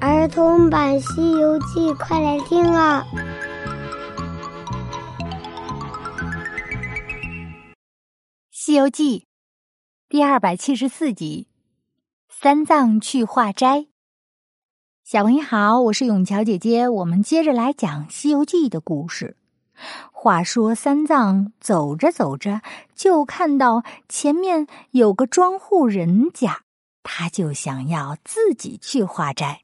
儿童版《西游记》，快来听啊！《西游记》第二百七十四集：三藏去化斋。小朋友好，我是永桥姐姐，我们接着来讲《西游记》的故事。话说三藏走着走着，就看到前面有个庄户人家，他就想要自己去化斋。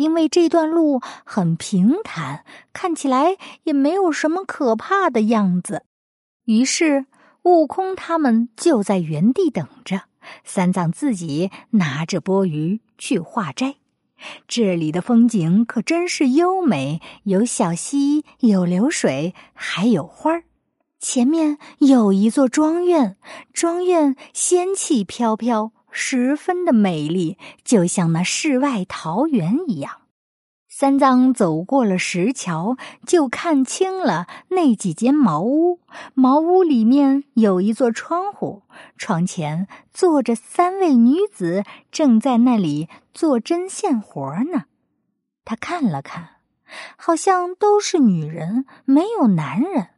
因为这段路很平坦，看起来也没有什么可怕的样子，于是悟空他们就在原地等着。三藏自己拿着钵盂去化斋。这里的风景可真是优美，有小溪，有流水，还有花儿。前面有一座庄院，庄院仙气飘飘。十分的美丽，就像那世外桃源一样。三藏走过了石桥，就看清了那几间茅屋。茅屋里面有一座窗户，窗前坐着三位女子，正在那里做针线活呢。他看了看，好像都是女人，没有男人。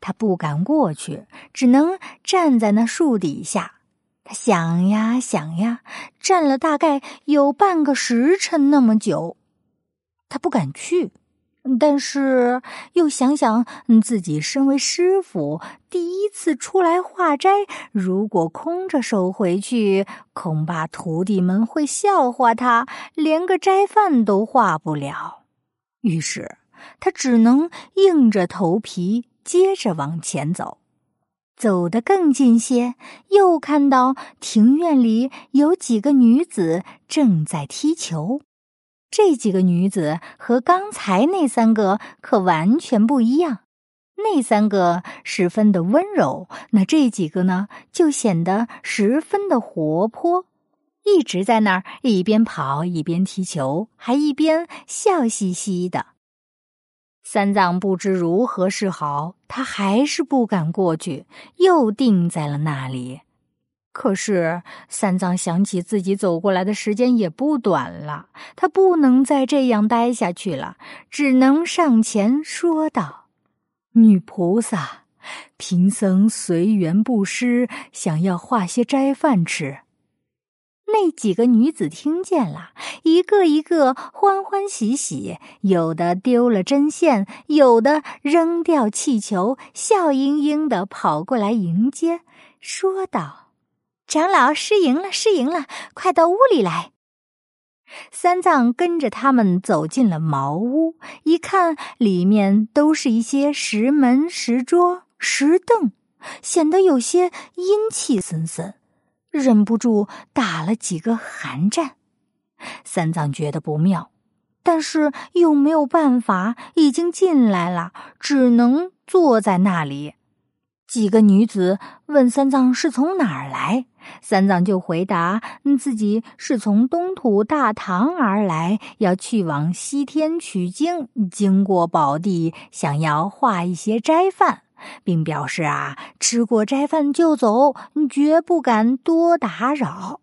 他不敢过去，只能站在那树底下。想呀想呀，站了大概有半个时辰那么久，他不敢去，但是又想想自己身为师傅，第一次出来化斋，如果空着手回去，恐怕徒弟们会笑话他，连个斋饭都化不了。于是他只能硬着头皮接着往前走。走得更近些，又看到庭院里有几个女子正在踢球。这几个女子和刚才那三个可完全不一样。那三个十分的温柔，那这几个呢，就显得十分的活泼，一直在那儿一边跑一边踢球，还一边笑嘻嘻的。三藏不知如何是好，他还是不敢过去，又定在了那里。可是三藏想起自己走过来的时间也不短了，他不能再这样待下去了，只能上前说道：“女菩萨，贫僧随缘布施，想要化些斋饭吃。”那几个女子听见了，一个一个欢欢喜喜，有的丢了针线，有的扔掉气球，笑盈盈的跑过来迎接，说道：“长老失迎了，失迎了，快到屋里来。”三藏跟着他们走进了茅屋，一看，里面都是一些石门、石桌、石凳，显得有些阴气森森。忍不住打了几个寒战，三藏觉得不妙，但是又没有办法，已经进来了，只能坐在那里。几个女子问三藏是从哪儿来，三藏就回答自己是从东土大唐而来，要去往西天取经，经过宝地，想要化一些斋饭。并表示啊，吃过斋饭就走，绝不敢多打扰。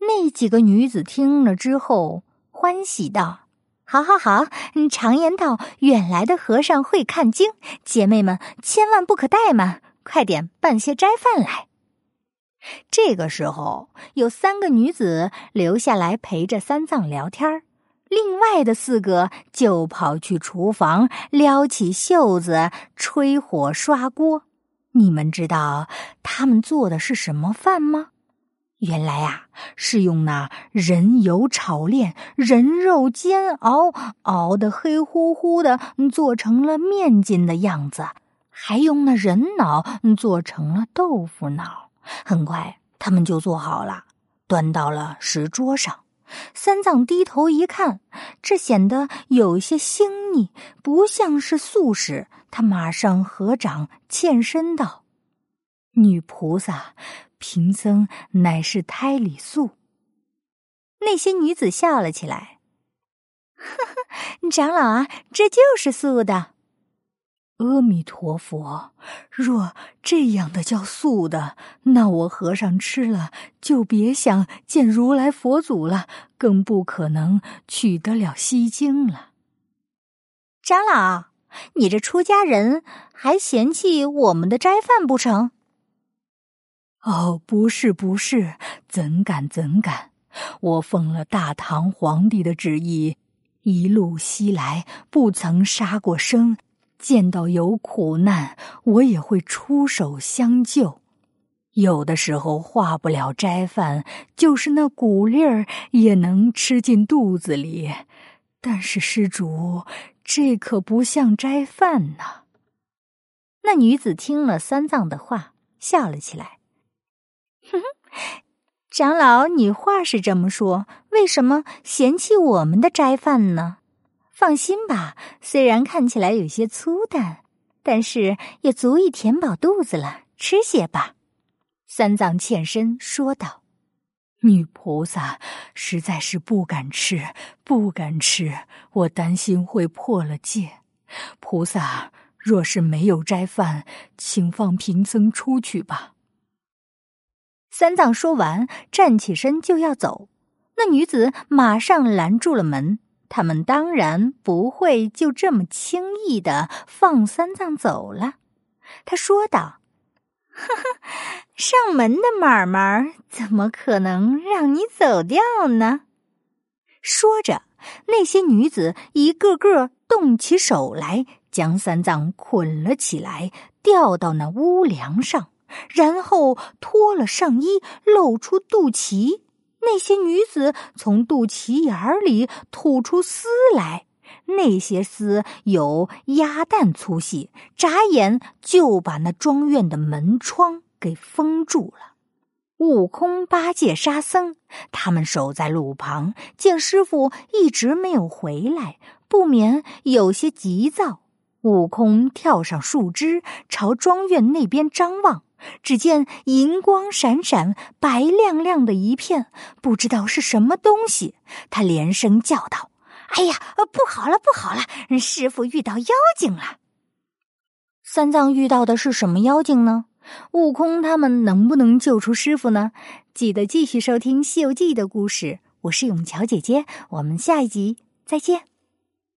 那几个女子听了之后，欢喜道：“好好好，常言道，远来的和尚会看经，姐妹们千万不可怠慢，快点办些斋饭来。”这个时候，有三个女子留下来陪着三藏聊天儿。另外的四个就跑去厨房，撩起袖子，吹火刷锅。你们知道他们做的是什么饭吗？原来呀，是用那人油炒炼，人肉煎熬，熬的黑乎乎的，做成了面筋的样子；还用那人脑做成了豆腐脑。很快，他们就做好了，端到了石桌上。三藏低头一看，这显得有些腥腻，不像是素食。他马上合掌欠身道：“女菩萨，贫僧乃是胎里素。”那些女子笑了起来：“ 呵呵，长老啊，这就是素的。”阿弥陀佛，若这样的叫素的，那我和尚吃了就别想见如来佛祖了，更不可能取得了西经了。长老，你这出家人还嫌弃我们的斋饭不成？哦，不是，不是，怎敢怎敢！我奉了大唐皇帝的旨意，一路西来，不曾杀过生。见到有苦难，我也会出手相救。有的时候化不了斋饭，就是那谷粒儿也能吃进肚子里。但是施主，这可不像斋饭呐。那女子听了三藏的话，笑了起来。哼哼，长老，你话是这么说，为什么嫌弃我们的斋饭呢？放心吧，虽然看起来有些粗淡，但是也足以填饱肚子了。吃些吧。三藏欠身说道：“女菩萨实在是不敢吃，不敢吃，我担心会破了戒。菩萨若是没有斋饭，请放贫僧出去吧。”三藏说完，站起身就要走，那女子马上拦住了门。他们当然不会就这么轻易的放三藏走了，他说道：“呵呵，上门的买卖怎么可能让你走掉呢？”说着，那些女子一个个动起手来，将三藏捆了起来，吊到那屋梁上，然后脱了上衣，露出肚脐。那些女子从肚脐眼里吐出丝来，那些丝有鸭蛋粗细，眨眼就把那庄院的门窗给封住了。悟空、八戒、沙僧他们守在路旁，见师傅一直没有回来，不免有些急躁。悟空跳上树枝，朝庄院那边张望。只见银光闪闪、白亮亮的一片，不知道是什么东西。他连声叫道：“哎呀，不好了，不好了！师傅遇到妖精了。”三藏遇到的是什么妖精呢？悟空他们能不能救出师傅呢？记得继续收听《西游记》的故事。我是永桥姐姐，我们下一集再见。